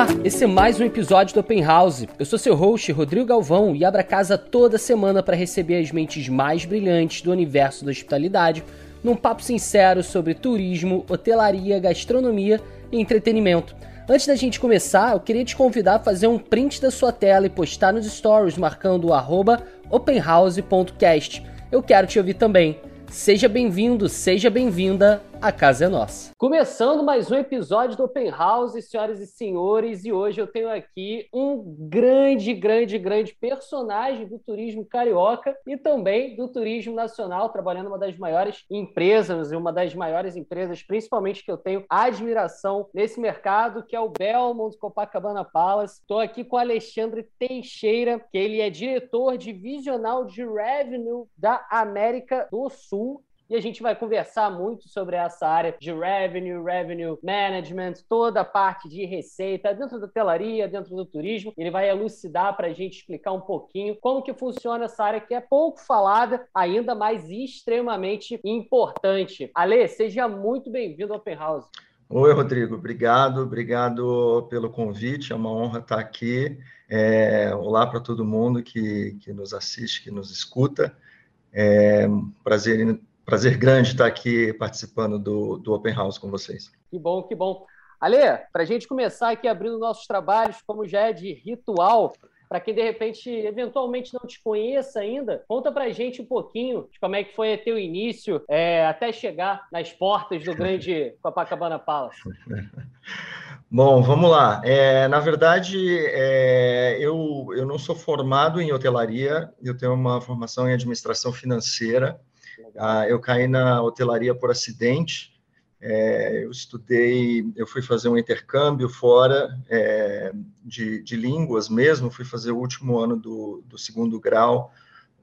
Olá, esse é mais um episódio do Open House. Eu sou seu host, Rodrigo Galvão, e abro a casa toda semana para receber as mentes mais brilhantes do universo da hospitalidade num papo sincero sobre turismo, hotelaria, gastronomia e entretenimento. Antes da gente começar, eu queria te convidar a fazer um print da sua tela e postar nos stories marcando o arroba openhouse.cast. Eu quero te ouvir também. Seja bem-vindo, seja bem-vinda, a casa é nossa. Começando mais um episódio do Open House, senhoras e senhores, e hoje eu tenho aqui um grande, grande, grande personagem do turismo carioca e também do turismo nacional, trabalhando uma das maiores empresas, uma das maiores empresas, principalmente que eu tenho admiração nesse mercado, que é o Belmont Copacabana Palace. Estou aqui com o Alexandre Teixeira, que ele é diretor divisional de revenue da América do Sul e a gente vai conversar muito sobre essa área de revenue, revenue management, toda a parte de receita dentro da telaria, dentro do turismo. Ele vai elucidar para a gente explicar um pouquinho como que funciona essa área que é pouco falada, ainda mais extremamente importante. Ale, seja muito bem-vindo ao Open House. Oi, Rodrigo. Obrigado, obrigado pelo convite. É uma honra estar aqui. É, olá para todo mundo que, que nos assiste, que nos escuta. É um prazer prazer grande estar aqui participando do, do Open House com vocês. Que bom, que bom. Ale, para a gente começar aqui abrindo nossos trabalhos, como já é de ritual, para quem de repente eventualmente não te conheça ainda, conta para a gente um pouquinho de como é que foi teu início é, até chegar nas portas do grande Copacabana Palace. Bom, vamos lá. É, na verdade, é, eu, eu não sou formado em hotelaria, eu tenho uma formação em administração financeira. Ah, eu caí na hotelaria por acidente. É, eu estudei, eu fui fazer um intercâmbio fora é, de, de, línguas mesmo, fui fazer o último ano do, do segundo grau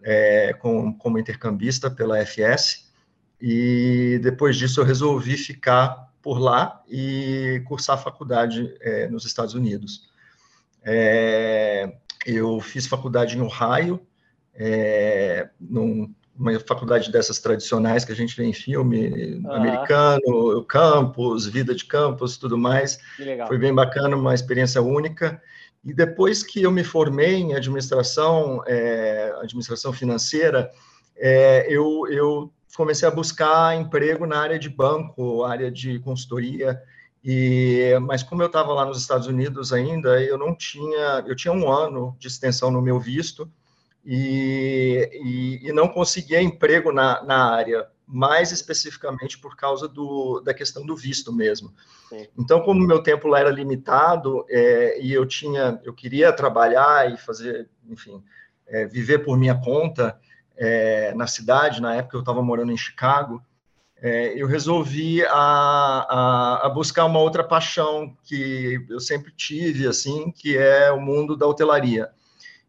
é, com, como intercambista pela FS, e depois disso eu resolvi ficar por lá e cursar faculdade é, nos Estados Unidos. É, eu fiz faculdade em Ohio, é, num uma faculdade dessas tradicionais que a gente vê em filme uhum. americano, campus, vida de campus, tudo mais. Foi bem bacana, uma experiência única. E depois que eu me formei em administração, é, administração financeira, é, eu, eu comecei a buscar emprego na área de banco, área de consultoria. E, mas como eu estava lá nos Estados Unidos ainda, eu não tinha, eu tinha um ano de extensão no meu visto e, e, e não conseguia emprego na, na área, mais especificamente por causa do, da questão do visto mesmo. Sim. Então, como meu tempo lá era limitado é, e eu tinha, eu queria trabalhar e fazer, enfim, é, viver por minha conta é, na cidade. Na época eu estava morando em Chicago. É, eu resolvi a, a, a, buscar uma outra paixão que eu sempre tive, assim, que é o mundo da hotelaria.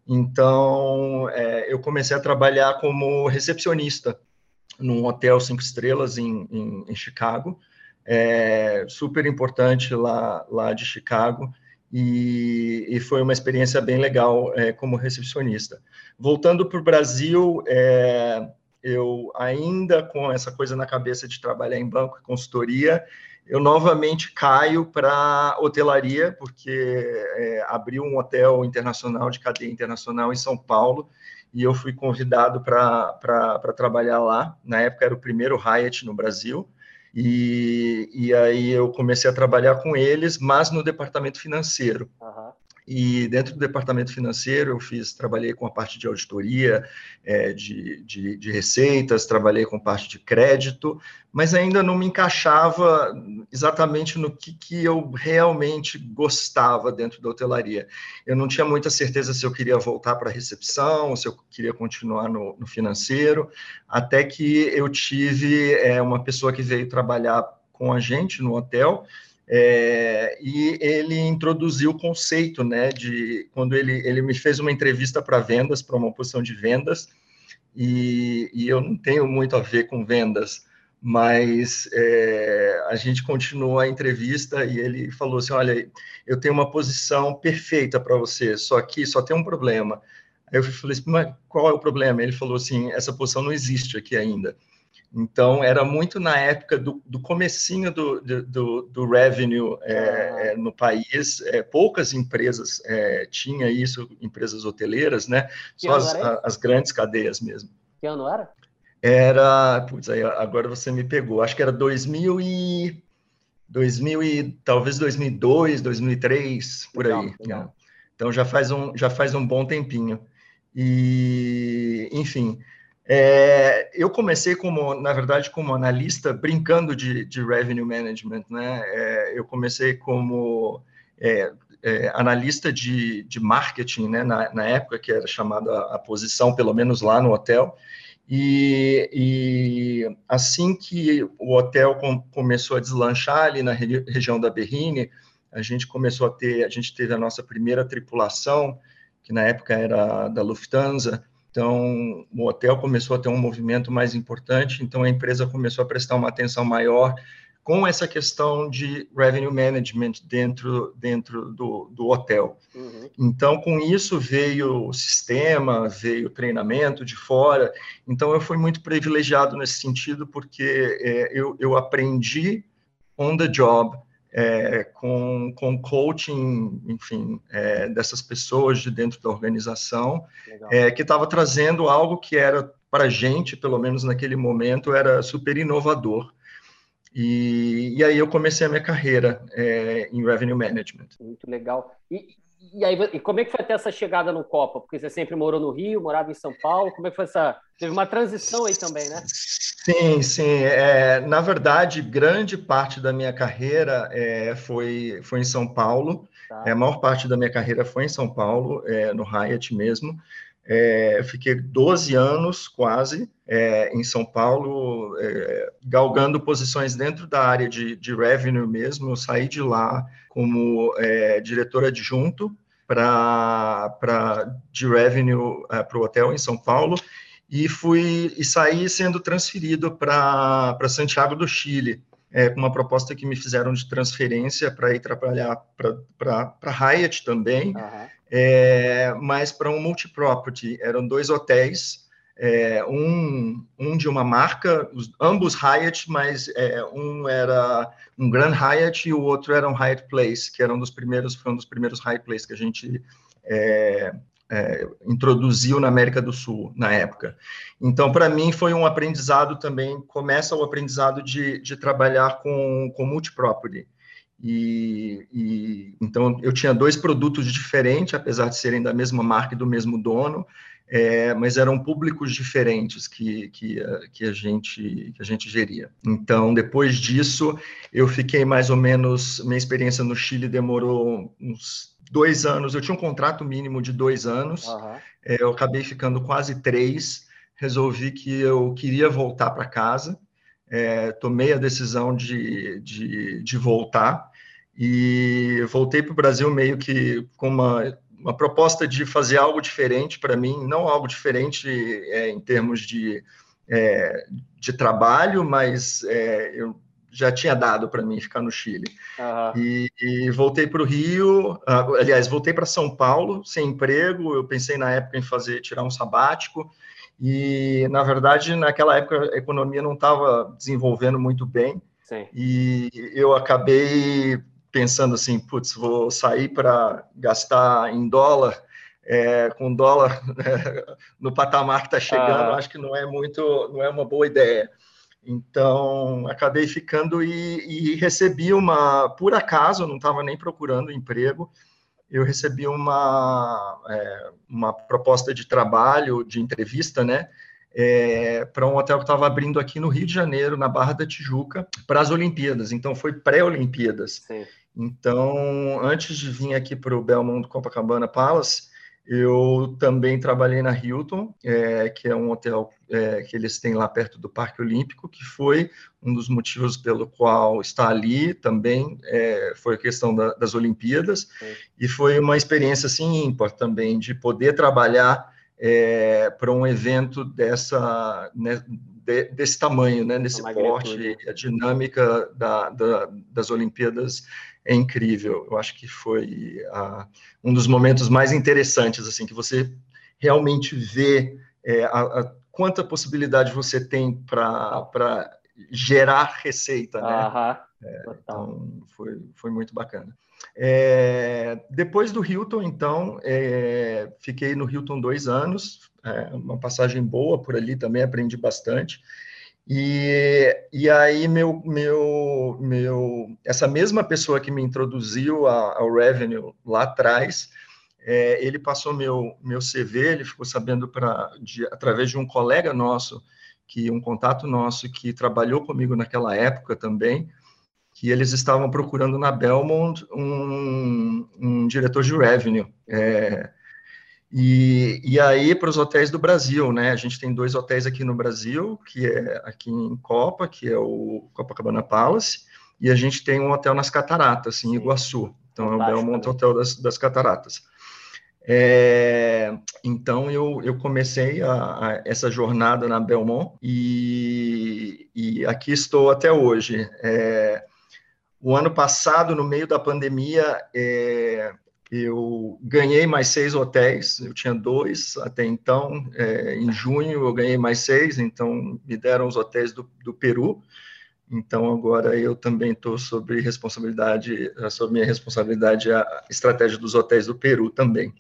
Então, é, eu comecei a trabalhar como recepcionista num hotel cinco estrelas em, em, em Chicago, é, super importante lá, lá de Chicago, e, e foi uma experiência bem legal é, como recepcionista. Voltando para o Brasil, é, eu ainda com essa coisa na cabeça de trabalhar em banco e consultoria, eu novamente caio para hotelaria, porque é, abriu um hotel internacional, de cadeia internacional em São Paulo, e eu fui convidado para trabalhar lá. Na época era o primeiro Hyatt no Brasil, e, e aí eu comecei a trabalhar com eles, mas no departamento financeiro. Uhum. E dentro do departamento financeiro, eu fiz, trabalhei com a parte de auditoria, é, de, de, de, receitas, trabalhei com parte de crédito, mas ainda não me encaixava exatamente no que, que eu realmente gostava dentro da hotelaria. Eu não tinha muita certeza se eu queria voltar para a recepção, se eu queria continuar no, no financeiro, até que eu tive é, uma pessoa que veio trabalhar com a gente no hotel é, e ele introduziu o conceito, né, de quando ele, ele me fez uma entrevista para vendas, para uma posição de vendas, e, e, eu não tenho muito a ver com vendas, mas é, a gente continuou a entrevista e ele falou assim, olha, eu tenho uma posição perfeita para você, só que só tem um problema. Aí eu falei assim, mas qual é o problema? Ele falou assim, essa posição não existe aqui ainda. Então, era muito na época do, do comecinho do, do, do revenue é, no país. É, poucas empresas é, tinham isso, empresas hoteleiras, né? Só as, as, grandes cadeias mesmo. Que ano era? Era, putz, aí agora você me pegou. Acho que era 2000 e 2000 e talvez 2002, 2003, por legal, aí. Legal. Então já faz um já faz um bom tempinho. E, enfim, é, eu comecei como, na verdade, como analista, brincando de, de revenue management, né? É, eu comecei como é, é analista de, de marketing, né? Na, na, época que era chamada a posição, pelo menos lá no hotel. E, e assim que o hotel com, começou a deslanchar ali na região da Berrine, a gente começou a ter, a gente teve a nossa primeira tripulação, que na época era da Lufthansa, então, o hotel começou a ter um movimento mais importante, então a empresa começou a prestar uma atenção maior com essa questão de revenue management dentro, dentro do, do hotel. Uhum. Então, com isso veio o sistema, veio treinamento de fora. Então, eu fui muito privilegiado nesse sentido, porque é, eu, eu aprendi on the job é, com, com coaching, enfim, é, dessas pessoas de dentro da organização, é, que estava trazendo algo que era, para a gente, pelo menos naquele momento, era super inovador. E, e aí eu comecei a minha carreira é, em Revenue Management. Muito legal. E, e aí, e como é que foi até essa chegada no Copa? Porque você sempre morou no Rio, morava em São Paulo. Como é que foi essa? Teve uma transição aí também, né? Sim, sim. É, na verdade, grande parte da minha carreira é, foi, foi em São Paulo. Tá. É, a maior parte da minha carreira foi em São Paulo, é, no Hyatt mesmo. É, fiquei 12 anos quase é, em São Paulo, é, galgando posições dentro da área de, de revenue mesmo. Eu saí de lá como é, diretor adjunto para de revenue é, para o hotel em São Paulo e fui e saí sendo transferido para Santiago do Chile, é, com uma proposta que me fizeram de transferência para ir trabalhar para Hyatt também, uhum. é, mas para um multiproperty. Eram dois hotéis é, um, um de uma marca, os, ambos Hyatt, mas é, um era um Grand Hyatt e o outro era um Hyatt Place, que era um dos primeiros, foi um dos primeiros Hyatt Place que a gente é, é introduziu na América do Sul na época. Então, para mim, foi um aprendizado também, começa o aprendizado de, de trabalhar com, com multiproperty. E, e, então eu tinha dois produtos diferentes, apesar de serem da mesma marca e do mesmo dono, é, mas eram públicos diferentes que, que, que, a gente, que a gente geria. Então, depois disso, eu fiquei mais ou menos. Minha experiência no Chile demorou uns dois anos. Eu tinha um contrato mínimo de dois anos, uhum. é, eu acabei ficando quase três. Resolvi que eu queria voltar para casa, é, tomei a decisão de, de, de voltar e voltei para o Brasil meio que com uma uma proposta de fazer algo diferente para mim, não algo diferente é, em termos de, é, de trabalho, mas é, eu já tinha dado para mim ficar no Chile. Uhum. E, e, voltei para o Rio, aliás, voltei para São Paulo sem emprego. Eu pensei na época em fazer tirar um sabático. E, na verdade, naquela época a economia não estava desenvolvendo muito bem. Sim. E eu acabei pensando assim, putz, vou sair para gastar em dólar, é, com dólar no patamar que está chegando, ah. acho que não é muito, não é uma boa ideia. Então, acabei ficando e, e recebi uma, por acaso, não estava nem procurando emprego, eu recebi uma, é, uma proposta de trabalho, de entrevista, né, é, para um hotel que estava abrindo aqui no Rio de Janeiro, na Barra da Tijuca, para as Olimpíadas. Então, foi pré-Olimpíadas. Então, antes de vir aqui para o Belmont Copacabana Palace, eu também trabalhei na Hilton, é, que é um hotel é, que eles têm lá perto do Parque Olímpico, que foi um dos motivos pelo qual está ali também, é, foi a questão da, das Olimpíadas, e foi uma experiência, assim, ímpar também, de poder trabalhar é, para um evento dessa, né, de, desse tamanho, né, nesse porte, a dinâmica da, da, das Olimpíadas é incrível. Eu acho que foi um dos momentos mais interessantes, assim, que você realmente vê é, a, a, quanta possibilidade você tem para gerar receita, né? É, então, foi, foi muito bacana. É, depois do Hilton, então, é, fiquei no Hilton dois anos, é, uma passagem boa por ali também, aprendi bastante. E, e aí, meu, meu, meu, essa mesma pessoa que me introduziu ao Revenue lá atrás, é, ele passou meu, meu CV, ele ficou sabendo pra, de, através de um colega nosso, que um contato nosso que trabalhou comigo naquela época também, que eles estavam procurando na Belmont um, um diretor de revenue. É, e, e aí para os hotéis do Brasil, né? A gente tem dois hotéis aqui no Brasil, que é aqui em Copa, que é o Copacabana Palace, e a gente tem um hotel nas Cataratas, em Iguaçu. Então Fantástico, é o Belmont? Hotel das, das Cataratas. É, então eu, eu comecei a, a, essa jornada na Belmont e, e aqui estou até hoje. É, o ano passado, no meio da pandemia, é, eu ganhei mais seis hotéis, eu tinha dois até então. É, em junho eu ganhei mais seis, então me deram os hotéis do, do Peru. Então agora eu também estou sobre responsabilidade, sobre minha responsabilidade a estratégia dos hotéis do Peru também.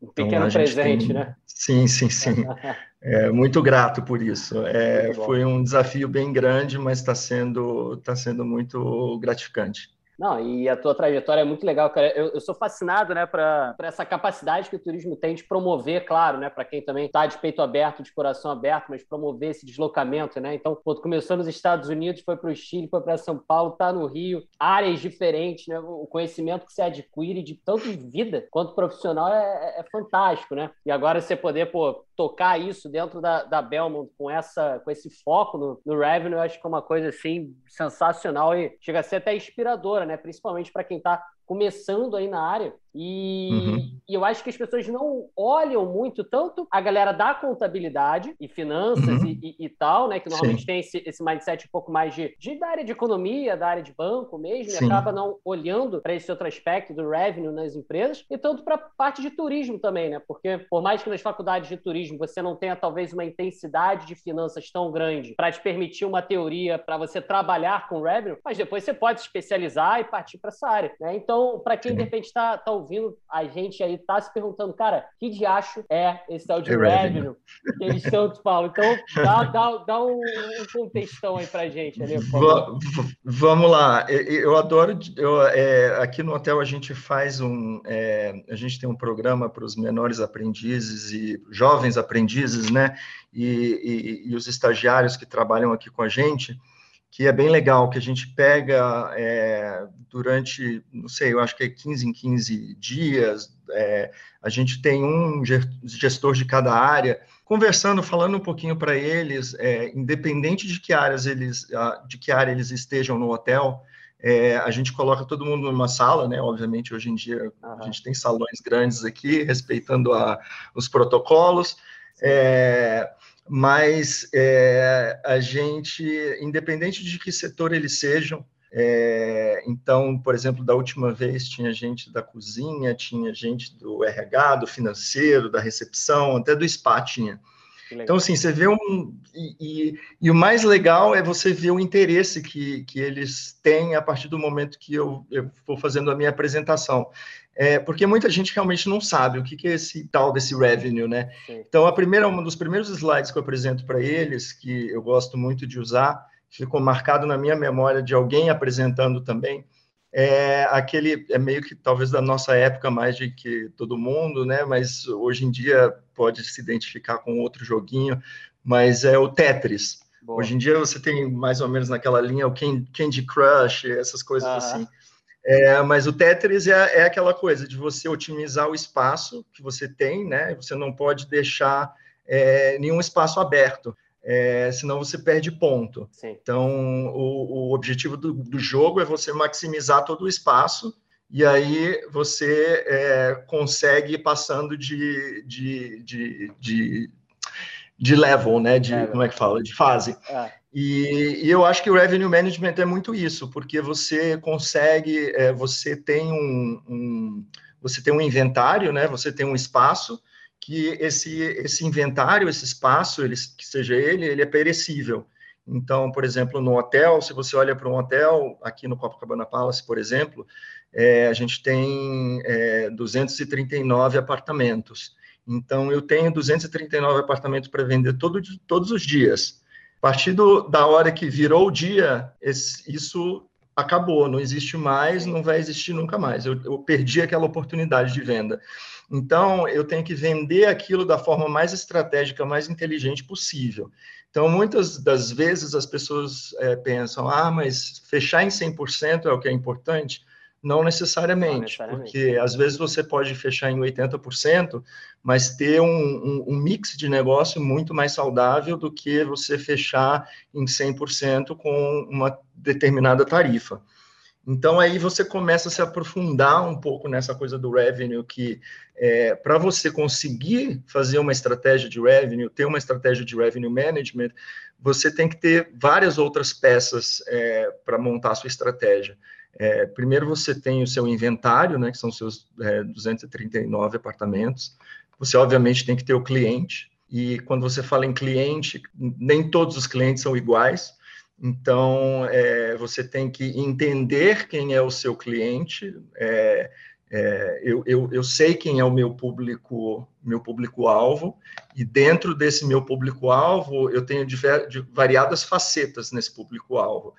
Um pequeno então, presente, tem... né? Sim, sim, sim. É, muito grato por isso. É, foi um desafio bem grande, mas está sendo, tá sendo muito gratificante. Não, e a tua trajetória é muito legal, cara. Eu, eu sou fascinado, né, para essa capacidade que o turismo tem de promover, claro, né, para quem também está de peito aberto, de coração aberto, mas promover esse deslocamento, né? Então, quando começou nos Estados Unidos, foi para o Chile, foi para São Paulo, tá no Rio, áreas diferentes, né? O conhecimento que você adquire de tanto de vida quanto profissional é, é, é fantástico, né? E agora você poder, pô, tocar isso dentro da, da Belmont com essa com esse foco no, no revenue, eu acho que é uma coisa assim sensacional e chega a ser até inspiradora, né? Principalmente para quem está começando aí na área. E, uhum. e, eu acho que as pessoas não olham muito tanto a galera da contabilidade e finanças uhum. e, e, e, tal, né? Que normalmente Sim. tem esse, esse mindset um pouco mais de, de, da área de economia, da área de banco mesmo, Sim. e acaba não olhando para esse outro aspecto do revenue nas empresas, e tanto para a parte de turismo também, né? Porque por mais que nas faculdades de turismo você não tenha talvez uma intensidade de finanças tão grande para te permitir uma teoria para você trabalhar com revenue, mas depois você pode se especializar e partir para essa área, né? Então para quem Sim. de repente está tá ouvindo a gente aí, tá se perguntando, cara, que diacho é esse tal de é revenue que eles tanto falam? Então, dá, dá, dá um, um contextão aí para gente. Ali, Vamos lá. Eu adoro. Eu, é, aqui no hotel a gente faz um. É, a gente tem um programa para os menores aprendizes e jovens aprendizes, né? E, e, e os estagiários que trabalham aqui com a gente que é bem legal, que a gente pega é, durante, não sei, eu acho que é 15 em 15 dias, é, a gente tem um gestor de cada área, conversando, falando um pouquinho para eles, é, independente de que áreas eles, de que área eles estejam no hotel, é, a gente coloca todo mundo numa sala, né? Obviamente, hoje em dia a gente tem salões grandes aqui, respeitando a, os protocolos. É, mas é, a gente, independente de que setor eles sejam, é, então, por exemplo, da última vez tinha gente da cozinha, tinha gente do RH, do financeiro, da recepção, até do spa tinha. Então, assim, você vê um. E, e, e, o mais legal é você ver o interesse que, que eles têm a partir do momento que eu, eu vou fazendo a minha apresentação. É, porque muita gente realmente não sabe o que, que é esse tal desse revenue, né? Sim. Então, a primeira, um dos primeiros slides que eu apresento para eles, que eu gosto muito de usar, ficou marcado na minha memória de alguém apresentando também, é aquele, é meio que talvez da nossa época mais de que todo mundo, né? Mas hoje em dia pode se identificar com outro joguinho, mas é o Tetris. Boa. Hoje em dia você tem mais ou menos naquela linha o Candy Crush, essas coisas assim. É, mas o Tetris é, é, aquela coisa de você otimizar o espaço que você tem, né? Você não pode deixar é, nenhum espaço aberto, é, senão você perde ponto. Sim. Então, o, o objetivo do, do, jogo é você maximizar todo o espaço e aí você é, consegue ir passando de, de, de, de, de level, né? De, como é que fala? De fase. É. E, e, eu acho que o revenue management é muito isso, porque você consegue, é, você tem um, um, você tem um inventário, né? Você tem um espaço que esse, esse inventário, esse espaço, ele, que seja ele, ele é perecível. Então, por exemplo, no hotel, se você olha para um hotel, aqui no Copacabana Palace, por exemplo, é, a gente tem é, 239 apartamentos. Então, eu tenho 239 apartamentos para vender todo, todos os dias. A partir do, da hora que virou o dia, esse, isso acabou, não existe mais, não vai existir nunca mais. Eu, eu perdi aquela oportunidade de venda. Então, eu tenho que vender aquilo da forma mais estratégica, mais inteligente possível. Então, muitas das vezes as pessoas é, pensam, ah, mas fechar em 100% é o que é importante. Não necessariamente, Não necessariamente, porque às vezes você pode fechar em 80%, mas ter um, um, um, mix de negócio muito mais saudável do que você fechar em 100% com uma determinada tarifa. Então aí você começa a se aprofundar um pouco nessa coisa do revenue, que é, para você conseguir fazer uma estratégia de revenue, ter uma estratégia de revenue management, você tem que ter várias outras peças é, para montar a sua estratégia. É, primeiro você tem o seu inventário, né, que são seus 239 é, apartamentos. Você obviamente tem que ter o cliente. E quando você fala em cliente, nem todos os clientes são iguais. Então, é, você tem que entender quem é o seu cliente. É, é, eu, eu, eu, sei quem é o meu público, meu público-alvo, e dentro desse meu público-alvo, eu tenho diver, variadas facetas nesse público-alvo.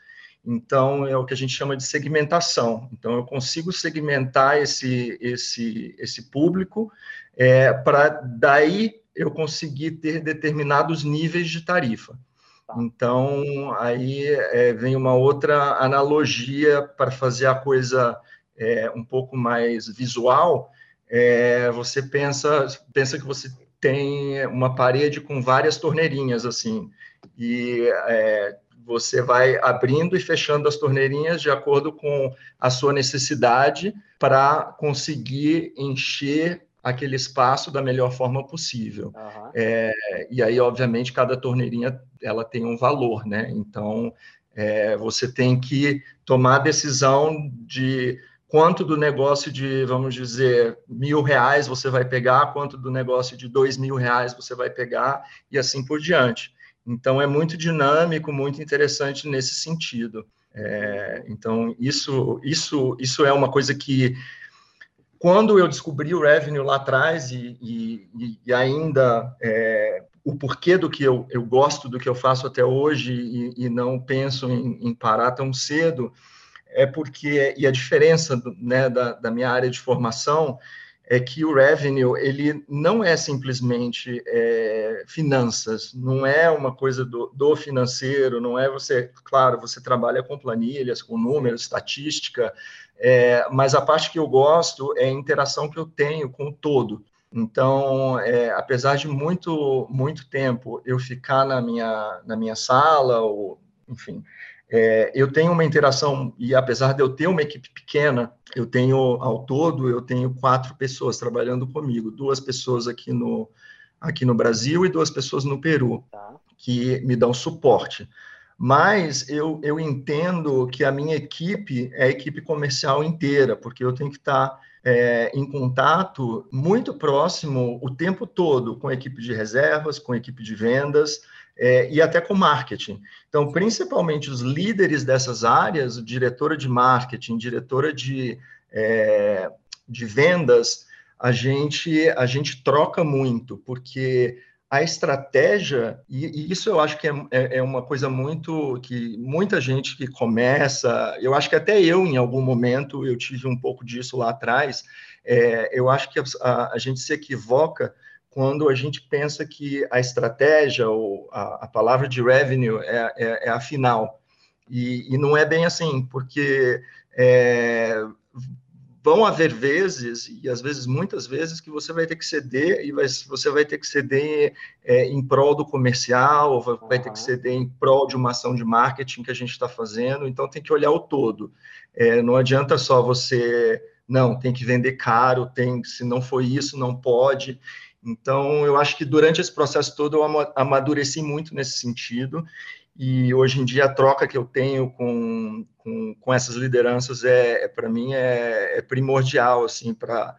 Então, é o que a gente chama de segmentação. Então, eu consigo segmentar esse, esse, esse público é, para daí eu conseguir ter determinados níveis de tarifa. Tá. Então, aí é, vem uma outra analogia para fazer a coisa é, um pouco mais visual. É, você pensa, pensa que você tem uma parede com várias torneirinhas, assim, e é, você vai abrindo e fechando as torneirinhas de acordo com a sua necessidade para conseguir encher aquele espaço da melhor forma possível. Uhum. É, e aí, obviamente, cada torneirinha ela tem um valor, né? Então, é, você tem que tomar a decisão de quanto do negócio de, vamos dizer, mil reais você vai pegar, quanto do negócio de dois mil reais você vai pegar, e assim por diante. Então, é muito dinâmico, muito interessante nesse sentido. É, então, isso, isso, isso é uma coisa que quando eu descobri o revenue lá atrás e, e, e ainda é, o porquê do que eu, eu gosto do que eu faço até hoje e, e não penso em, em, parar tão cedo, é porque, e a diferença do, né, da, da minha área de formação é que o revenue ele não é simplesmente é, finanças, não é uma coisa do, do, financeiro, não é você, claro, você trabalha com planilhas, com números, estatística, é, mas a parte que eu gosto é a interação que eu tenho com o todo. Então, é, apesar de muito muito tempo eu ficar na minha na minha sala ou enfim, é, eu tenho uma interação e apesar de eu ter uma equipe pequena, eu tenho ao todo eu tenho quatro pessoas trabalhando comigo, duas pessoas aqui no aqui no Brasil e duas pessoas no Peru tá. que me dão suporte mas eu, eu entendo que a minha equipe é a equipe comercial inteira, porque eu tenho que estar é, em contato muito próximo o tempo todo com a equipe de reservas, com a equipe de vendas é, e até com marketing. Então, principalmente os líderes dessas áreas, diretora de marketing, diretora de, é, de vendas, a gente, a gente troca muito, porque a estratégia, e, e, isso eu acho que é, é, é, uma coisa muito que muita gente que começa, eu acho que até eu, em algum momento, eu tive um pouco disso lá atrás, é, eu acho que a, a, gente se equivoca quando a gente pensa que a estratégia ou a, a palavra de revenue é, é, é a final. E, e, não é bem assim, porque é, vão haver vezes, e às vezes muitas vezes, que você vai ter que ceder, e vai, você vai ter que ceder é, em prol do comercial, vai, uhum. ter que ceder em prol de uma ação de marketing que a gente está fazendo, então tem que olhar o todo. É, não adianta só você, não, tem que vender caro, tem, se não for isso, não pode. Então, eu acho que durante esse processo todo eu amadureci muito nesse sentido, e hoje em dia a troca que eu tenho com, com, com essas lideranças é, é para mim é, é, primordial assim para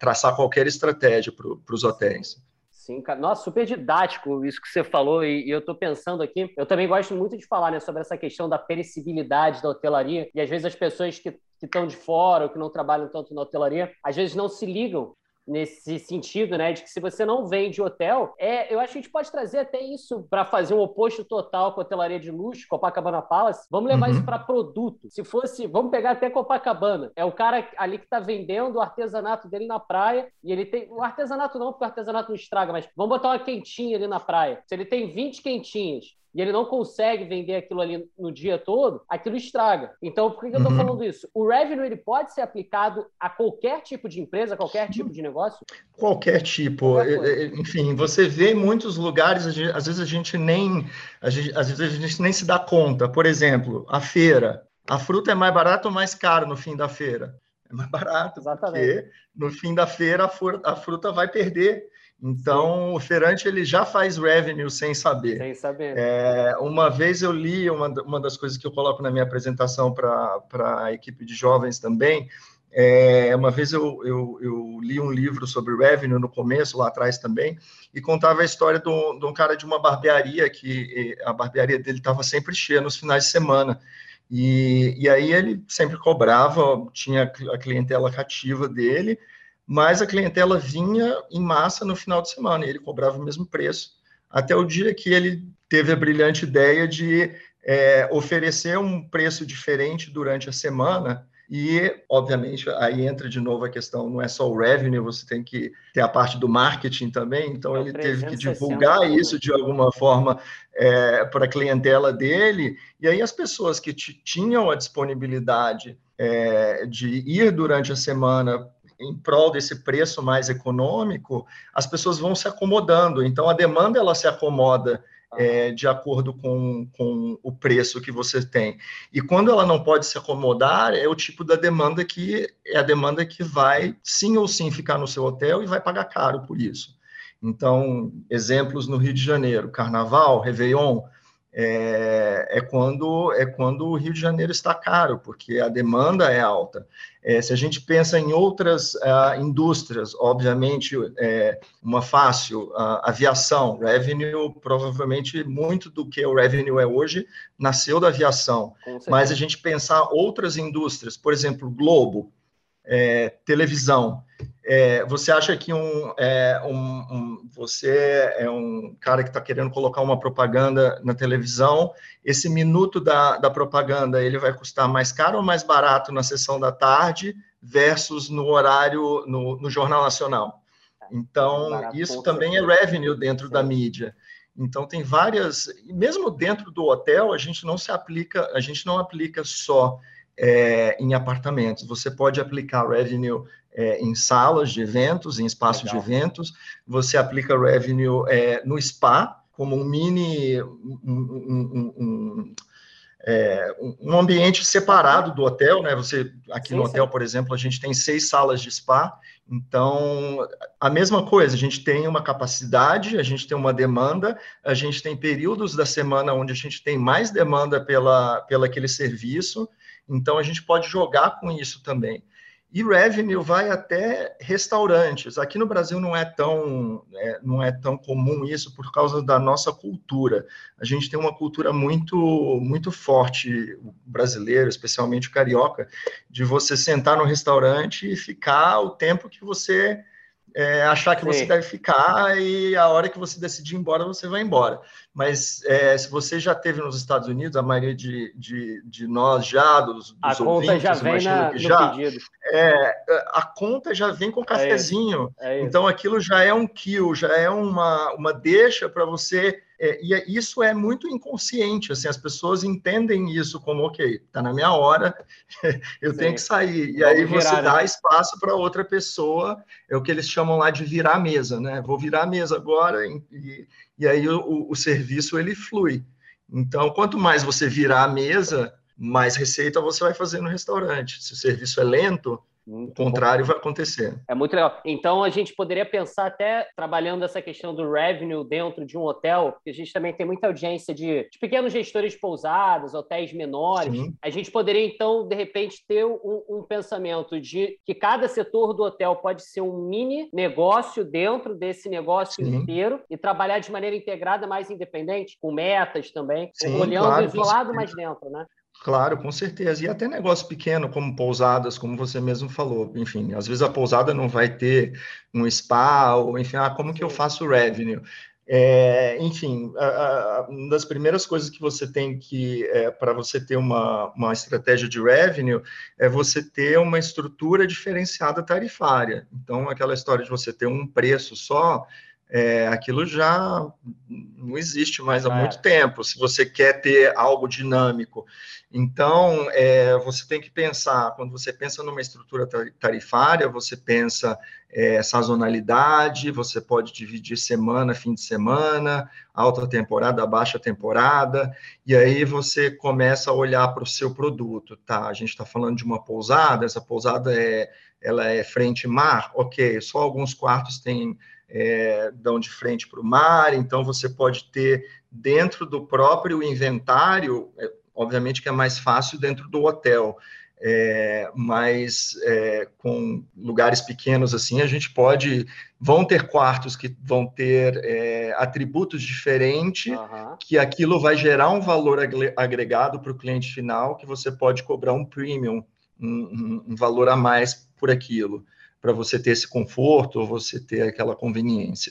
traçar qualquer estratégia para os hotéis. Sim. Nossa, super didático isso que você falou, e, e eu estou pensando aqui. Eu também gosto muito de falar né, sobre essa questão da perecibilidade da hotelaria, e às vezes as pessoas que estão de fora ou que não trabalham tanto na hotelaria, às vezes não se ligam nesse sentido, né, de que se você não vende hotel, é, eu acho que a gente pode trazer até isso para fazer um oposto total com a hotelaria de luxo, Copacabana Palace. Vamos levar uhum. isso para produto. Se fosse, vamos pegar até Copacabana. É o cara ali que está vendendo o artesanato dele na praia e ele tem o artesanato não, porque o artesanato não estraga, mas vamos botar uma quentinha ali na praia. Se ele tem 20 quentinhas e ele não consegue vender aquilo ali no dia todo, aquilo estraga. Então, por que, que eu estou uhum. falando isso? O revenue ele pode ser aplicado a qualquer tipo de empresa, qualquer tipo de negócio? Qualquer tipo. Qualquer Enfim, você vê em muitos lugares, às vezes a gente nem, gente, às vezes a gente nem se dá conta. Por exemplo, a feira. A fruta é mais barata ou mais cara no fim da feira? É mais barato, Exatamente. porque no fim da feira a fruta vai perder então, o feirante ele já faz revenue sem saber. Sem saber. É, uma vez eu li, uma, uma das coisas que eu coloco na minha apresentação para a equipe de jovens também, é, uma vez eu, eu, eu, li um livro sobre revenue no começo, lá atrás também, e contava a história de um, de um cara de uma barbearia, que a barbearia dele estava sempre cheia nos finais de semana. E, e aí ele sempre cobrava, tinha a clientela cativa dele, mas a clientela vinha em massa no final de semana e ele cobrava o mesmo preço, até o dia que ele teve a brilhante ideia de é, oferecer um preço diferente durante a semana. E, obviamente, aí entra de novo a questão, não é só o revenue, você tem que ter a parte do marketing também, então é ele teve que divulgar isso de alguma forma é, para a clientela dele, e aí as pessoas que tinham a disponibilidade é, de ir durante a semana em prol desse preço mais econômico, as pessoas vão se acomodando. Então, a demanda ela se acomoda é, de acordo com, com o preço que você tem. E quando ela não pode se acomodar, é o tipo da demanda que é a demanda que vai sim ou sim ficar no seu hotel e vai pagar caro por isso. Então, exemplos no Rio de Janeiro, Carnaval, Réveillon, é, é, quando, é quando o Rio de Janeiro está caro, porque a demanda é alta. É, se a gente pensa em outras uh, indústrias, obviamente, é, uma fácil, uh, aviação, revenue, provavelmente muito do que o revenue é hoje nasceu da aviação. Mas a gente pensar outras indústrias, por exemplo, Globo, é, televisão. É, você acha que um, é, um, um, você é um cara que está querendo colocar uma propaganda na televisão, esse minuto da, da propaganda ele vai custar mais caro ou mais barato na sessão da tarde versus no horário no, no Jornal Nacional? Então, barato, isso também é revenue dentro Sim. da mídia. Então tem várias, mesmo dentro do hotel, a gente não se aplica, a gente não aplica só é, em apartamentos. Você pode aplicar revenue é, em salas de eventos, em espaços de eventos. Você aplica revenue é, no spa, como um mini. Um, um, um, é, um, ambiente separado do hotel, né? Você aqui sim, no hotel, sim. por exemplo, a gente tem seis salas de spa. Então, a mesma coisa, a gente tem uma capacidade, a gente tem uma demanda, a gente tem períodos da semana onde a gente tem mais demanda pela, pela aquele serviço, então, a gente pode jogar com isso também. E revenue vai até restaurantes. Aqui no Brasil não é tão é, não é tão comum isso por causa da nossa cultura. A gente tem uma cultura muito muito forte brasileira, especialmente carioca, de você sentar no restaurante e ficar o tempo que você é, achar que Sim. você deve ficar e a hora que você decidir ir embora, você vai embora. Mas é, se você já teve nos Estados Unidos, a maioria de, de, de nós já, dos, dos a ouvintes, já vem na, que já, pedido. É, a conta já vem com é cafezinho. É então aquilo já é um kill, já é uma, uma deixa para você é, e é, isso é muito inconsciente, assim, as pessoas entendem isso como, ok, está na minha hora, eu Sim. tenho que sair. E Vamos aí você virar, dá né? espaço para outra pessoa, é o que eles chamam lá de virar a mesa, né? Vou virar a mesa agora, e, e aí o, o serviço ele flui. Então, quanto mais você virar a mesa, mais receita você vai fazer no restaurante. Se o serviço é lento, o contrário bom. vai acontecer. É muito legal. Então a gente poderia pensar até trabalhando essa questão do revenue dentro de um hotel, que a gente também tem muita audiência de, de pequenos gestores de pousadas, hotéis menores. Sim. A gente poderia então de repente ter um, um pensamento de que cada setor do hotel pode ser um mini negócio dentro desse negócio Sim. inteiro e trabalhar de maneira integrada, mais independente, com metas também, Sim, olhando claro, isolado mais dentro, né? Claro, com certeza. E até negócio pequeno, como pousadas, como você mesmo falou. Enfim, às vezes a pousada não vai ter um spa, ou enfim, ah, como que eu faço revenue? É, enfim, a, a, uma das primeiras coisas que você tem que, é, para você ter uma, uma estratégia de revenue, é você ter uma estrutura diferenciada tarifária. Então, aquela história de você ter um preço só, é, aquilo já não existe mais há é. muito tempo. Se você quer ter algo dinâmico, então é, você tem que pensar. Quando você pensa numa estrutura tarifária, você pensa é, sazonalidade. Você pode dividir semana, fim de semana, alta temporada, baixa temporada, e aí você começa a olhar para o seu produto. Tá? A gente está falando de uma pousada. Essa pousada é ela é frente mar, ok. Só alguns quartos têm é, dão de frente para o mar, então você pode ter dentro do próprio inventário, é, obviamente que é mais fácil dentro do hotel, é, mas é, com lugares pequenos assim, a gente pode. Vão ter quartos que vão ter é, atributos diferentes, uhum. que aquilo vai gerar um valor agregado para o cliente final, que você pode cobrar um premium, um, um, um valor a mais por aquilo para você ter esse conforto ou você ter aquela conveniência.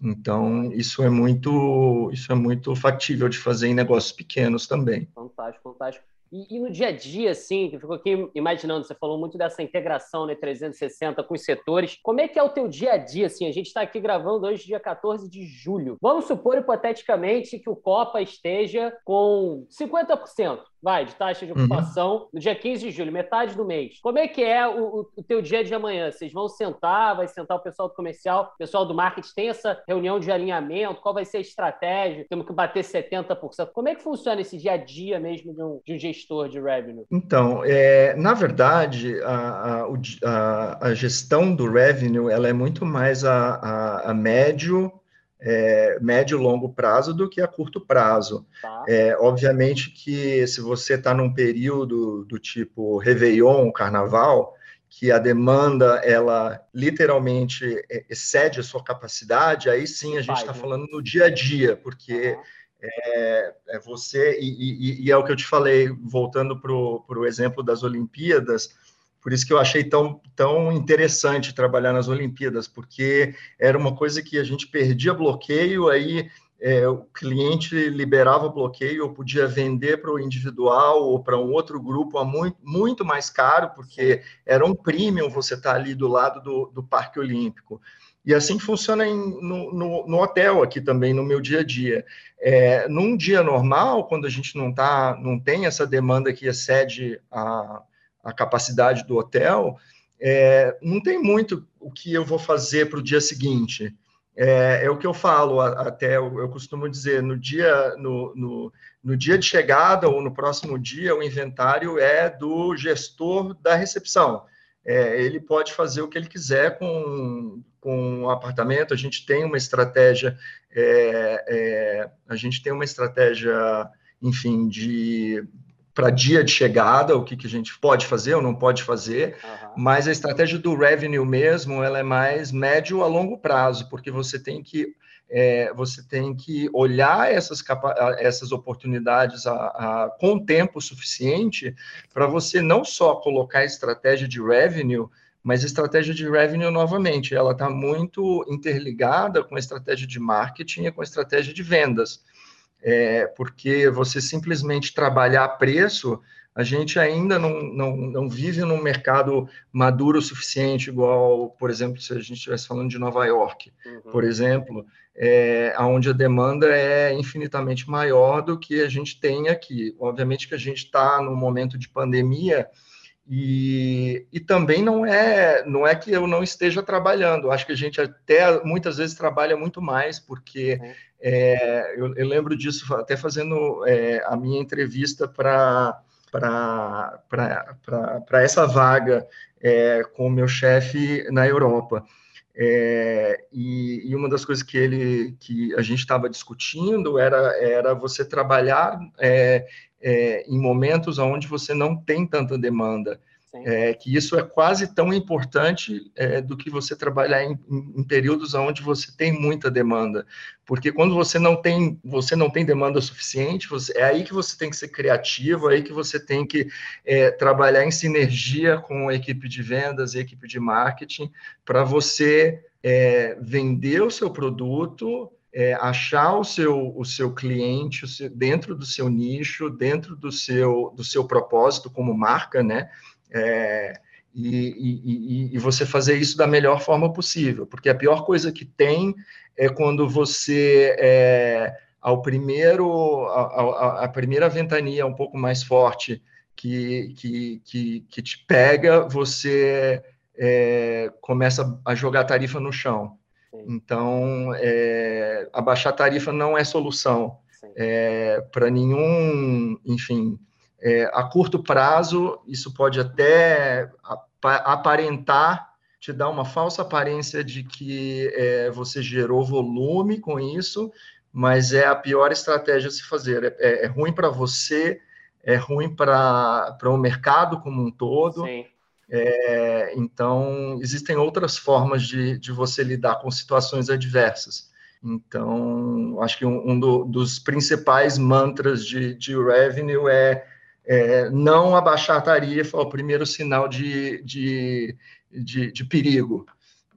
Então, isso é muito, isso é muito factível de fazer em negócios pequenos também. Fantástico, fantástico. E, e, no dia a dia, assim, que eu fico aqui imaginando, você falou muito dessa integração né, 360 com os setores. Como é que é o teu dia a dia, assim? A gente está aqui gravando hoje, dia 14 de julho. Vamos supor, hipoteticamente, que o Copa esteja com 50% vai, de taxa de uhum. ocupação uhum. no dia 15 de julho, metade do mês. Como é que é o, o, teu dia de amanhã? Vocês vão sentar, vai sentar o pessoal do comercial, o pessoal do marketing, tem essa reunião de alinhamento, qual vai ser a estratégia? Temos que bater 70%. Como é que funciona esse dia a dia mesmo de um, de um gestor de revenue? Então, é, na verdade, a, a, a, gestão do revenue ela é muito mais a, a, a médio é, médio e longo prazo do que a curto prazo. Tá. É, obviamente que se você está num período do tipo Réveillon, Carnaval, que a demanda ela literalmente excede a sua capacidade, aí sim a gente está né? falando no dia a dia, porque é, é, você, e, e, e, é o que eu te falei, voltando para o exemplo das Olimpíadas, por isso que eu achei tão, tão interessante trabalhar nas Olimpíadas, porque era uma coisa que a gente perdia bloqueio, aí é, o cliente liberava bloqueio, ou podia vender para o individual ou para um outro grupo a muito, muito mais caro, porque era um premium você estar tá ali do lado do, do Parque Olímpico. E assim funciona em, no, no, no, hotel aqui também, no meu dia a dia. É, num dia normal, quando a gente não, tá, não tem essa demanda que excede a a capacidade do hotel, é, não tem muito o que eu vou fazer para o dia seguinte. É, é, o que eu falo, até eu, costumo dizer, no dia, no, no, no, dia de chegada ou no próximo dia, o inventário é do gestor da recepção. É, ele pode fazer o que ele quiser com, com o apartamento, a gente tem uma estratégia, é, é, a gente tem uma estratégia, enfim, de para dia de chegada, o que, que a gente pode fazer ou não pode fazer, uhum. mas a estratégia do revenue mesmo, ela é mais médio a longo prazo, porque você tem que é, você tem que olhar essas, essas oportunidades a, a, com tempo suficiente para você não só colocar estratégia de revenue, mas estratégia de revenue, novamente, ela está muito interligada com a estratégia de marketing e com a estratégia de vendas é, porque você simplesmente trabalhar preço, a gente ainda não, não, não vive num mercado maduro o suficiente, igual, por exemplo, se a gente estivesse falando de Nova York, uhum. por exemplo, é, onde a demanda é infinitamente maior do que a gente tem aqui. Obviamente que a gente está num momento de pandemia, e, e também não é não é que eu não esteja trabalhando, acho que a gente até muitas vezes trabalha muito mais, porque uhum. é, eu, eu, lembro disso até fazendo é, a minha entrevista para para essa vaga é, com o meu chefe na Europa. É, e, e, uma das coisas que ele que a gente estava discutindo era, era você trabalhar é, é, em momentos onde você não tem tanta demanda. É, que isso é quase tão importante é, do que você trabalhar em, em, períodos onde você tem muita demanda, porque quando você não tem você não tem demanda suficiente, você, é aí que você tem que ser criativo, é aí que você tem que é, trabalhar em sinergia com a equipe de vendas e a equipe de marketing para você é, vender o seu produto é, achar o seu, o seu cliente o seu, dentro do seu nicho, dentro do seu, do seu propósito como marca, né? É, e, e, e, você fazer isso da melhor forma possível, porque a pior coisa que tem é quando você, é, ao primeiro, a, a, a, primeira ventania um pouco mais forte que, que, que, que te pega, você é, começa a jogar tarifa no chão. Então, é, abaixar a tarifa não é solução é, para nenhum, enfim, é, a curto prazo, isso pode até aparentar, te dar uma falsa aparência de que é, você gerou volume com isso, mas é a pior estratégia a se fazer. É, é, é ruim para você, é ruim para o mercado como um todo. Sim. É, então, existem outras formas de, de você lidar com situações adversas. Então, acho que um, um do, dos principais mantras de, de revenue é, é, não abaixar a tarifa o primeiro sinal de, de, de, de perigo.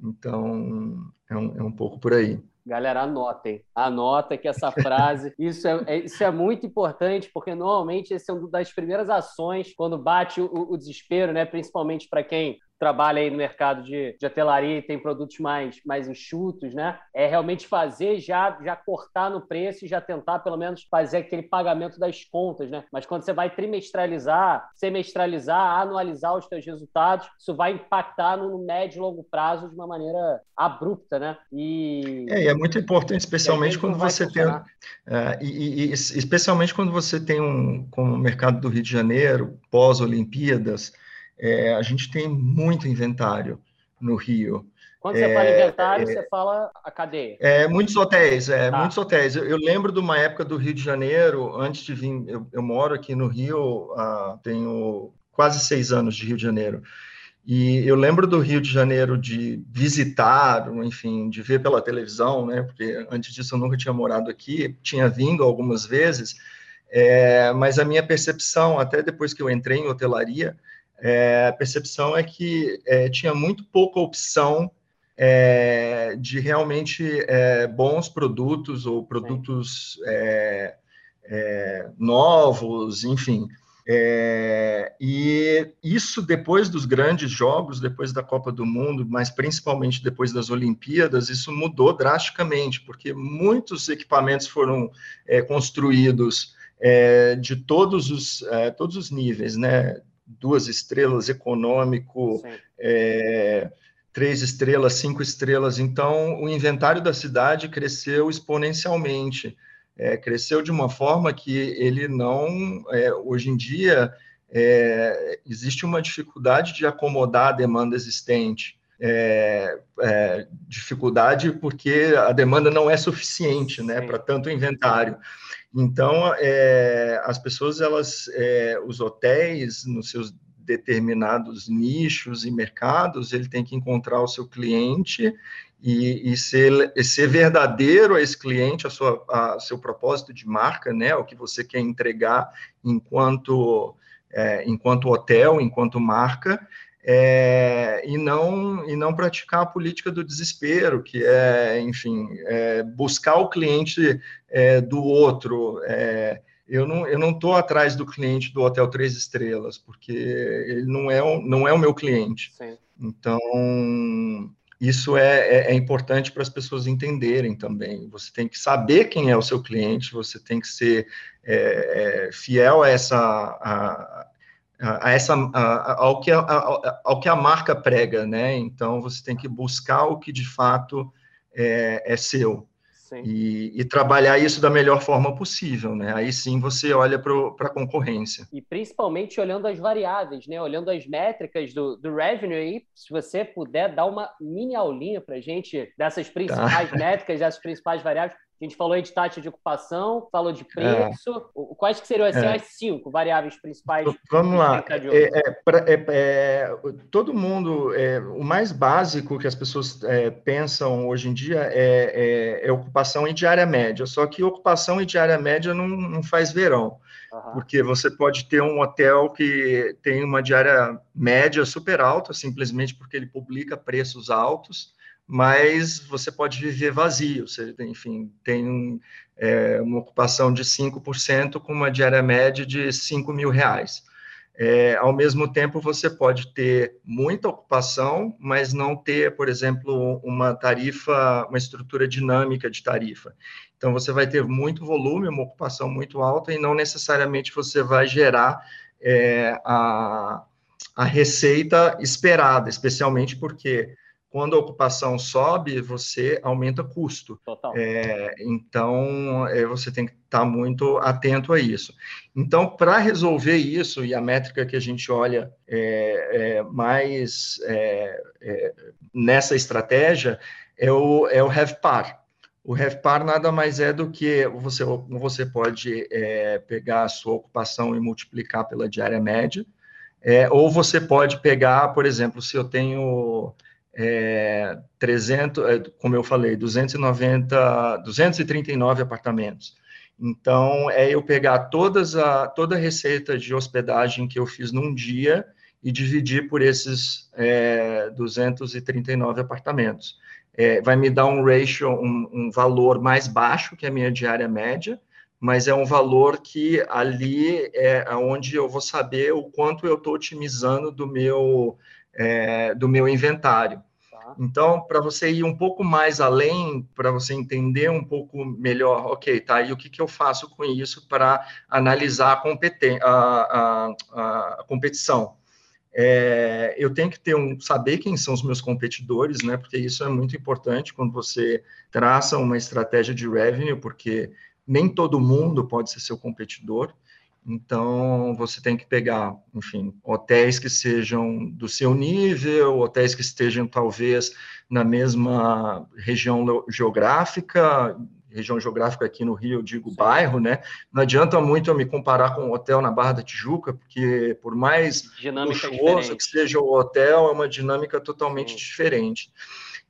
Então, é um, é um pouco por aí. Galera, anotem. Anota que essa frase, isso é, é, isso é muito importante, porque normalmente esse é uma das primeiras ações quando bate o, o desespero, né? Principalmente para quem trabalha aí no mercado de, de hotelaria e tem produtos mais, mais enxutos, né? É realmente fazer já, já cortar no preço e já tentar pelo menos fazer aquele pagamento das contas, né? Mas quando você vai trimestralizar, semestralizar, anualizar os seus resultados, isso vai impactar no médio e longo prazo de uma maneira abrupta, né? E é, e é muito importante, especialmente quando você tem, uh, e, e, especialmente quando você tem um como o mercado do Rio de Janeiro pós Olimpíadas é, a gente tem muito inventário no Rio. Quando você é, fala inventário, é, você fala a cadeia. É, muitos hotéis, é, tá. muitos hotéis. Eu, eu, lembro de uma época do Rio de Janeiro, antes de vir, eu, eu moro aqui no Rio, ah, tenho quase seis anos de Rio de Janeiro. E eu lembro do Rio de Janeiro de visitar, enfim, de ver pela televisão, né? Porque antes disso eu nunca tinha morado aqui, tinha vindo algumas vezes, é, mas a minha percepção, até depois que eu entrei em hotelaria, é, a percepção é que é, tinha muito pouca opção é, de realmente é, bons produtos ou produtos é, é, novos, enfim. e isso depois dos grandes jogos, depois da Copa do Mundo, mas principalmente depois das Olimpíadas, isso mudou drasticamente, porque muitos equipamentos foram construídos de todos os, todos os níveis, né? Duas estrelas econômico, é, três estrelas, cinco estrelas. Então, o inventário da cidade cresceu exponencialmente. É, cresceu de uma forma que ele não, é, hoje em dia, é, existe uma dificuldade de acomodar a demanda existente. É, é, dificuldade porque a demanda não é suficiente né, para tanto inventário. Então, é, as pessoas, elas, é, os hotéis, nos seus determinados nichos e mercados, ele tem que encontrar o seu cliente e, e ser, e ser verdadeiro a esse cliente, a sua, a seu propósito de marca, né, o que você quer entregar enquanto, é, enquanto hotel, enquanto marca, é, e, não, e não praticar a política do desespero, que é, enfim, é, buscar o cliente é, do outro. É, eu não eu não estou atrás do cliente do hotel três estrelas, porque ele não é, não é o meu cliente. Sim. Então, isso é, é, é importante para as pessoas entenderem também. Você tem que saber quem é o seu cliente, você tem que ser é, é fiel a essa, a, a essa, a, ao, que a, ao que a marca prega, né? Então você tem que buscar o que de fato é, é seu. e, e, trabalhar isso da melhor forma possível, né? Aí sim você olha para a concorrência. E principalmente olhando as variáveis, né? Olhando as métricas do, do revenue aí, se você puder dar uma mini aulinha para gente dessas principais tá. métricas, dessas principais variáveis, a gente falou aí de taxa de ocupação, falou de preço. É. Quais que seriam assim, é. as cinco variáveis principais? Vamos lá. É, é, é, é, todo mundo, é, o mais básico que as pessoas pensam hoje em dia é, ocupação e diária média. Só que ocupação e diária média não, não faz verão. Uhum. Porque você pode ter um hotel que tem uma diária média super alta, simplesmente porque ele publica preços altos mas você pode viver vazio, você, enfim, tem é, uma ocupação de 5% com uma diária média de 5 mil reais. É, ao mesmo tempo, você pode ter muita ocupação, mas não ter, por exemplo, uma tarifa, uma estrutura dinâmica de tarifa. Então, você vai ter muito volume, uma ocupação muito alta, e não necessariamente você vai gerar é, a, a receita esperada, especialmente porque quando a ocupação sobe, você aumenta custo. É, então, é, você tem que estar muito atento a isso. Então, para resolver isso, e a métrica que a gente olha é, é mais é, é, nessa estratégia é o, é o RevPAR. O RevPAR nada mais é do que você, você pode pegar a sua ocupação e multiplicar pela diária média, ou você pode pegar, por exemplo, se eu tenho é, 300, é, como eu falei, 290, 239 apartamentos. Então, é eu pegar todas a, toda a receita de hospedagem que eu fiz num dia e dividir por esses é, 239 apartamentos. É, vai me dar um ratio, um, um, valor mais baixo que a minha diária média, mas é um valor que ali é onde eu vou saber o quanto eu estou otimizando do meu, é, do meu inventário. Então, para você ir um pouco mais além, para você entender um pouco melhor, ok, tá, e o que, que eu faço com isso para analisar a, a, a, a competição? É, eu tenho que ter um saber quem são os meus competidores, né? Porque isso é muito importante quando você traça uma estratégia de revenue, porque nem todo mundo pode ser seu competidor. Então, você tem que pegar, enfim, hotéis que sejam do seu nível, hotéis que estejam talvez na mesma região geográfica, região geográfica aqui no Rio, eu digo Sim. bairro, né? Não adianta muito eu me comparar com um hotel na Barra da Tijuca, porque por mais luxuoso que seja o hotel, é uma dinâmica totalmente Sim. diferente.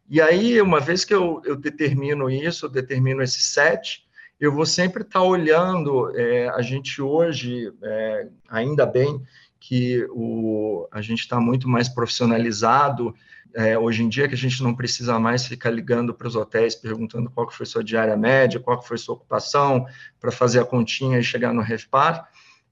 E aí, uma vez que eu, eu determino isso, eu determino esse set, eu vou sempre estar tá olhando. É, a gente hoje, é, ainda bem que o, a gente está muito mais profissionalizado. É, hoje em dia, que a gente não precisa mais ficar ligando para os hotéis perguntando qual que foi sua diária média, qual que foi sua ocupação, para fazer a continha e chegar no REFPAR.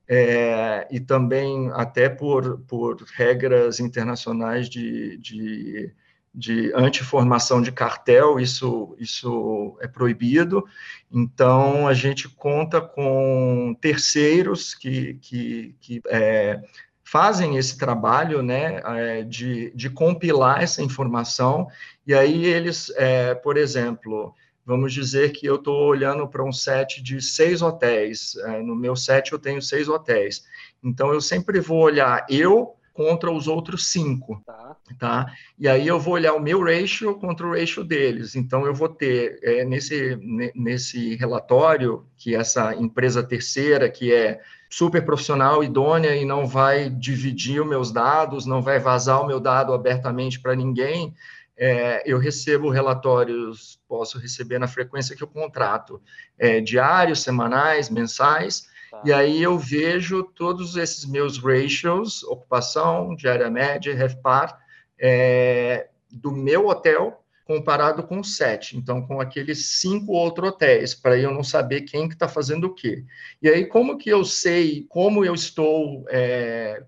É, e também até por, por regras internacionais de, de de antiformação de cartel, isso, isso é proibido. Então, a gente conta com terceiros que, que, que é, fazem esse trabalho né, é, de, de compilar essa informação, e aí eles, é, por exemplo, vamos dizer que eu estou olhando para um set de seis hotéis, é, no meu set eu tenho seis hotéis, então eu sempre vou olhar eu contra os outros cinco, tá. tá? E aí eu vou olhar o meu ratio contra o ratio deles. Então eu vou ter é, nesse nesse relatório que essa empresa terceira que é super profissional, idônea e não vai dividir os meus dados, não vai vazar o meu dado abertamente para ninguém. É, eu recebo relatórios, posso receber na frequência que eu contrato, é, diários, semanais, mensais e aí eu vejo todos esses meus ratios, ocupação, diária média, RevPAR, é, do meu hotel comparado com sete, então com aqueles cinco outros hotéis, para eu não saber quem que está fazendo o quê. E aí como que eu sei como eu estou, é,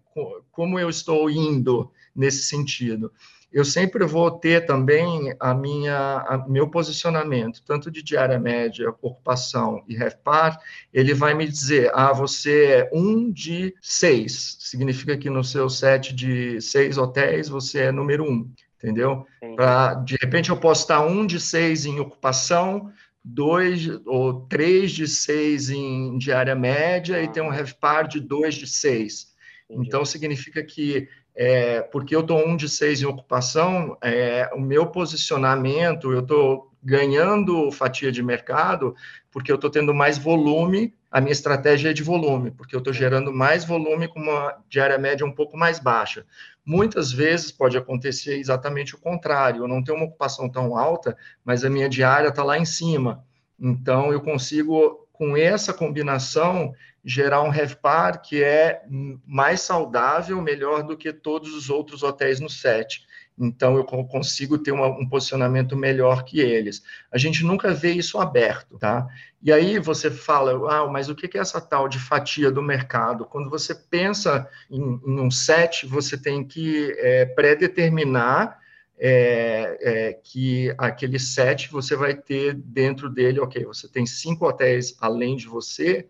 como eu estou indo nesse sentido? Eu sempre vou ter também a minha, a, meu posicionamento, tanto de diária média, ocupação e REFPAR, ele vai me dizer, ah, você é um de seis, significa que no seu set de seis hotéis, você é número um, entendeu? Pra, de repente eu posso estar um de seis em ocupação, dois ou três de seis em diária média ah. e tem um RevPAR de dois de seis. Entendi. Então, significa que, é, porque eu estou um de seis em ocupação, é, o meu posicionamento, eu estou ganhando fatia de mercado, porque eu estou tendo mais volume, a minha estratégia é de volume, porque eu estou gerando mais volume com uma diária média um pouco mais baixa. Muitas vezes pode acontecer exatamente o contrário, eu não tenho uma ocupação tão alta, mas a minha diária está lá em cima. Então, eu consigo, com essa combinação, gerar um RevPAR que é mais saudável, melhor do que todos os outros hotéis no set. Então, eu consigo ter uma, um posicionamento melhor que eles. A gente nunca vê isso aberto, tá? E aí você fala, ah, mas o que é essa tal de fatia do mercado? Quando você pensa em, em um set, você tem que é, pré-determinar é, é, que aquele set você vai ter dentro dele, ok, você tem cinco hotéis além de você,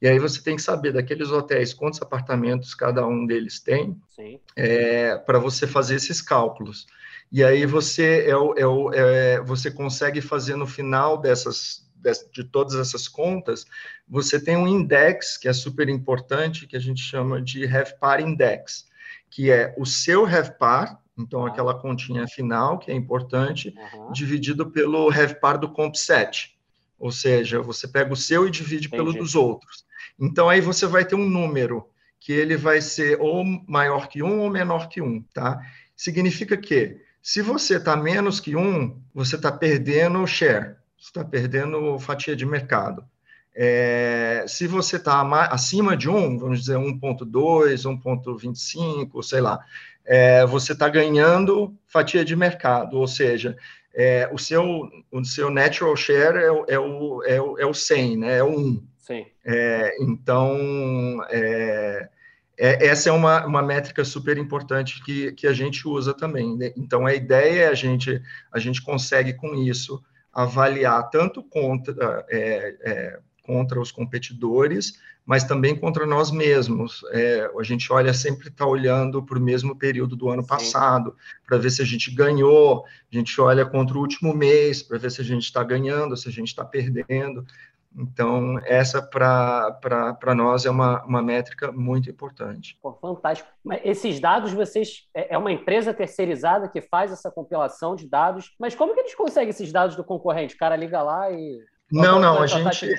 e aí você tem que saber daqueles hotéis quantos apartamentos cada um deles tem, é, para você fazer esses cálculos. E aí você é, é, é, você consegue fazer no final dessas de todas essas contas, você tem um index que é super importante, que a gente chama de RevPAR Index, que é o seu RevPAR, então aquela continha final, que é importante, uhum. dividido pelo RevPAR do CompSet. Ou seja, você pega o seu e divide Entendi. pelo dos outros. Então, aí você vai ter um número que ele vai ser ou maior que um ou menor que um, tá? Significa que, se você está menos que um, você está perdendo share, você está perdendo fatia de mercado. É, se você está acima de um, vamos dizer 1.2, 1.25, sei lá, é, você está ganhando fatia de mercado, ou seja, é, o, seu, o seu natural share é, o, é, o, é, o, é o 100, né? é o 1. Sim. É, então, é, é, essa é uma, uma métrica super importante que, que a gente usa também. Né? Então, a ideia é a gente, a gente consegue com isso avaliar tanto contra, é, é, contra os competidores, mas também contra nós mesmos. É, a gente olha sempre está olhando para o mesmo período do ano Sim. passado, para ver se a gente ganhou, a gente olha contra o último mês, para ver se a gente está ganhando, se a gente está perdendo. Então, essa para nós é uma, uma métrica muito importante. Pô, fantástico. Mas esses dados, vocês. É, é uma empresa terceirizada que faz essa compilação de dados, mas como que eles conseguem esses dados do concorrente? O cara liga lá e. Não, não, a gente.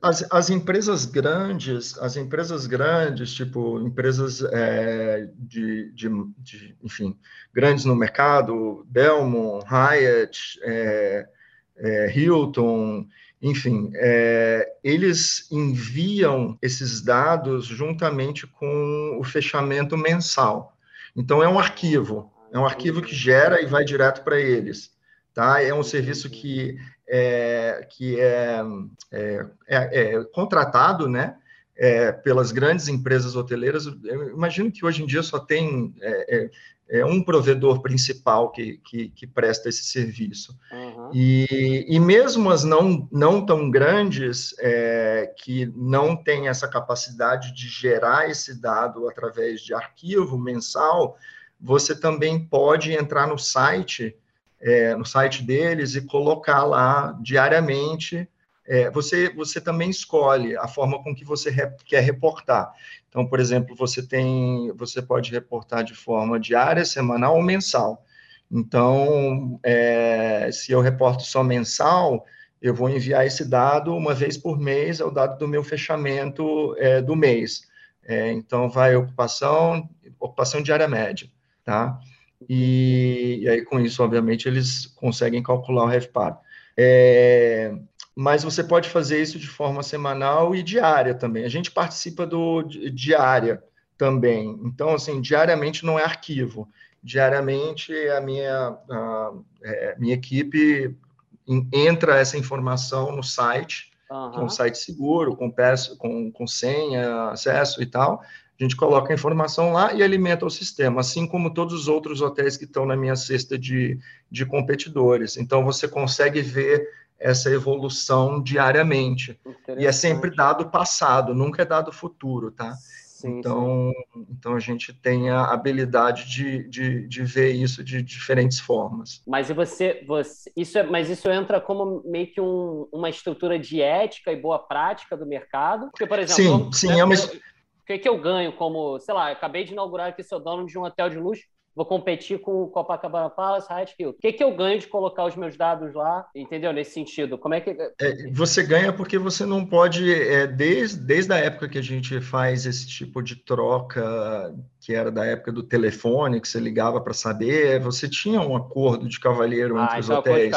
As, as empresas grandes, as empresas grandes, tipo empresas é, de, de, de, enfim, grandes no mercado, Belmont, Hyatt, é, é, Hilton, enfim, é, eles enviam esses dados juntamente com o fechamento mensal. Então, é um arquivo, é um arquivo que gera e vai direto para eles. Tá? É um serviço que é, que é, é, é, é contratado né, é, pelas grandes empresas hoteleiras. Eu imagino que hoje em dia só tem é, um provedor principal que, que, que presta esse serviço. Uhum. E, e mesmo as não, não tão grandes, que não têm essa capacidade de gerar esse dado através de arquivo mensal, você também pode entrar no site, é, no site deles e colocar lá diariamente é, você, você também escolhe a forma com que você re, quer reportar. Então, por exemplo, você tem, você pode reportar de forma diária, semanal ou mensal. Então, é, se eu reporto só mensal, eu vou enviar esse dado uma vez por mês, é o dado do meu fechamento é, do mês. É, então, vai ocupação, ocupação diária média, tá? E, e, aí, com isso, obviamente, eles conseguem calcular o RevPAR. É, mas você pode fazer isso de forma semanal e diária também. A gente participa do diária também. Então, assim, diariamente não é arquivo. Diariamente a minha, a, é, minha equipe entra essa informação no site, uhum. que é um site seguro, com, peço, com, com senha, acesso e tal. A gente coloca a informação lá e alimenta o sistema, assim como todos os outros hotéis que estão na minha cesta de, de competidores. Então, você consegue ver essa evolução diariamente. E é sempre dado passado, nunca é dado futuro, tá? Sim, então, sim. então a gente tem a habilidade de, de, de ver isso de diferentes formas. Mas você, você isso é, mas isso entra como meio que um, uma estrutura de ética e boa prática do mercado? Porque, por exemplo, sim, sim, né, é uma... que, que eu ganho como, sei lá, acabei de inaugurar aqui, sou dono de um hotel de luxo, vou competir com o Copacabana Palace, Hill. O que, que eu ganho de colocar os meus dados lá? Entendeu? Nesse sentido. Como é que. É, você ganha porque você não pode, é, desde, desde a época que a gente faz esse tipo de troca, que era da época do telefone, que você ligava para saber, você tinha um acordo de cavalheiro ah, entre os então hotéis.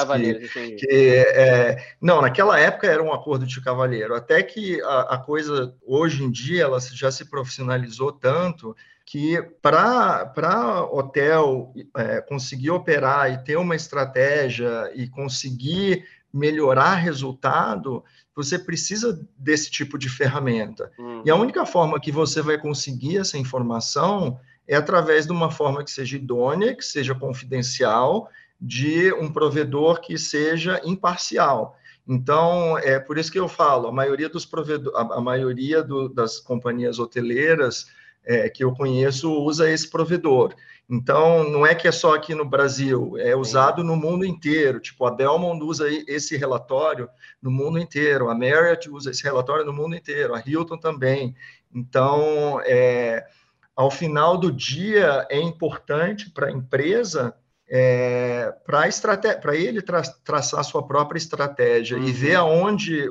Que, que é, não, naquela época era um acordo de cavalheiro. Até que a, a coisa, hoje em dia, ela já se profissionalizou tanto que para hotel é, conseguir operar e ter uma estratégia e conseguir melhorar resultado, você precisa desse tipo de ferramenta. Uhum. E a única forma que você vai conseguir essa informação é através de uma forma que seja idônea, que seja confidencial, de um provedor que seja imparcial. Então, é por isso que eu falo, a maioria dos provedores, a, a maioria do, das companhias hoteleiras é, que eu conheço usa esse provedor. Então, não é que é só aqui no Brasil, é usado no mundo inteiro. Tipo, a Belmont usa esse relatório no mundo inteiro, a Marriott usa esse relatório no mundo inteiro, a Hilton também. Então, é, ao final do dia, é importante para a empresa é, para ele tra traçar sua própria estratégia uhum. e ver aonde,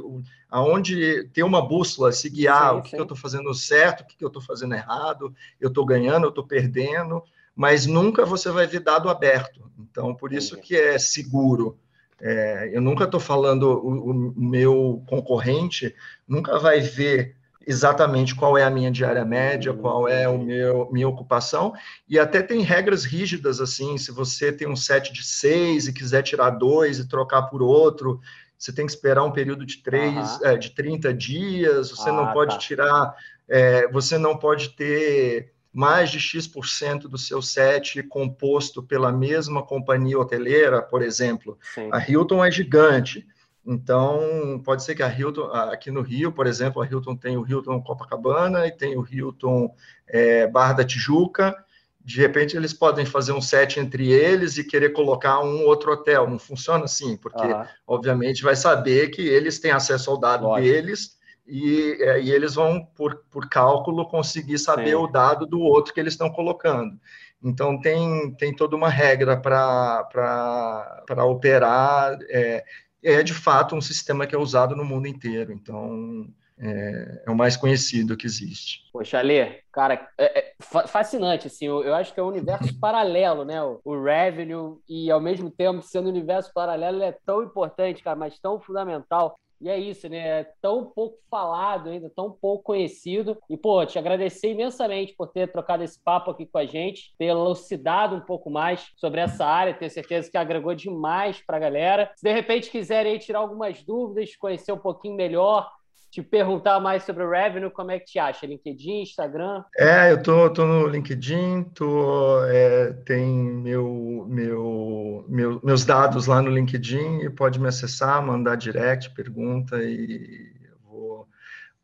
aonde ter uma bússola, se guiar, sim, o que, eu estou fazendo certo, o que, eu estou fazendo errado, eu estou ganhando, eu estou perdendo, mas nunca você vai ver dado aberto. Então, por isso que é seguro. É, eu nunca estou falando, o, o meu concorrente nunca vai ver exatamente qual é a minha diária média, qual é o meu minha ocupação, e até tem regras rígidas assim, se você tem um set de seis e quiser tirar dois e trocar por outro, você tem que esperar um período de três, uhum. é, de 30 dias, você ah, não pode tá. tirar, é, você não pode ter mais de X% do seu set composto pela mesma companhia hoteleira, por exemplo. Sim. A Hilton é gigante. Então, pode ser que a Hilton, aqui no Rio, por exemplo, a Hilton tem o Hilton Copacabana e tem o Hilton é, Barra da Tijuca. De repente, eles podem fazer um set entre eles e querer colocar um outro hotel. Não funciona assim, porque, uhum. obviamente, vai saber que eles têm acesso ao dado Lógico. deles e, é, e, eles vão, por, por cálculo, conseguir saber Sim. o dado do outro que eles estão colocando. Então, tem, tem toda uma regra para operar. É, é de fato um sistema que é usado no mundo inteiro. Então, é, é o mais conhecido que existe. Poxa, Ale, cara, é, é fascinante, assim, eu, eu, acho que é um universo paralelo, né, o, o, revenue, e ao mesmo tempo, sendo um universo paralelo, ele é tão importante, cara, mas tão fundamental. E é isso, né? É tão pouco falado ainda, tão pouco conhecido. E, pô, te agradecer imensamente por ter trocado esse papo aqui com a gente, ter elucidado um pouco mais sobre essa área. Tenho certeza que agregou demais para a galera. Se de repente quiserem tirar algumas dúvidas, conhecer um pouquinho melhor, te perguntar mais sobre o revenue, como é que te acha? LinkedIn, Instagram? É, eu tô, tô no LinkedIn, tô, é, tem meu, meu, meu, meus dados lá no LinkedIn e pode me acessar, mandar direct, pergunta e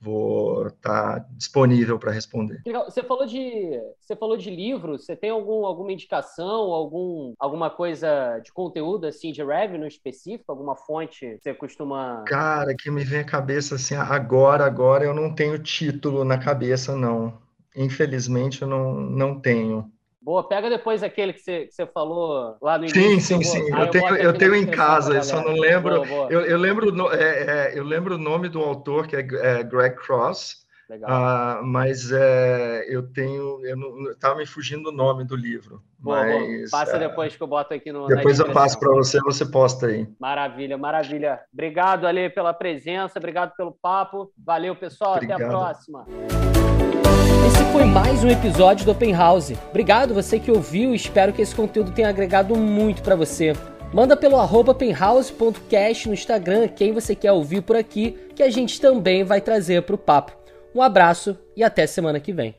vou estar tá disponível para responder. Legal. Você falou de você falou de livros. Você tem algum, alguma indicação, algum alguma coisa de conteúdo assim de revenue específico, alguma fonte que você costuma? Cara, que me vem à cabeça assim agora, agora eu não tenho título na cabeça não. Infelizmente eu não não tenho. Boa, pega depois aquele que você, que você falou lá no início. Sim, sim, sim. Eu, eu tenho, eu tenho em casa, eu só não lembro. Boa, boa. Eu, eu, lembro é, é, eu lembro o nome do autor, que é, é Greg Cross. Legal. Uh, mas é, eu tenho. Eu estava me fugindo do nome do livro. Boa, mas, Passa é, depois que eu boto aqui no. Depois eu passo para você, você posta aí. Maravilha, maravilha. Obrigado, Ali, pela presença, obrigado pelo papo. Valeu, pessoal. Obrigado. Até a próxima. Esse foi mais um episódio do Open House. Obrigado você que ouviu e espero que esse conteúdo tenha agregado muito para você. Manda pelo openhouse.cast no Instagram quem você quer ouvir por aqui, que a gente também vai trazer para o papo. Um abraço e até semana que vem.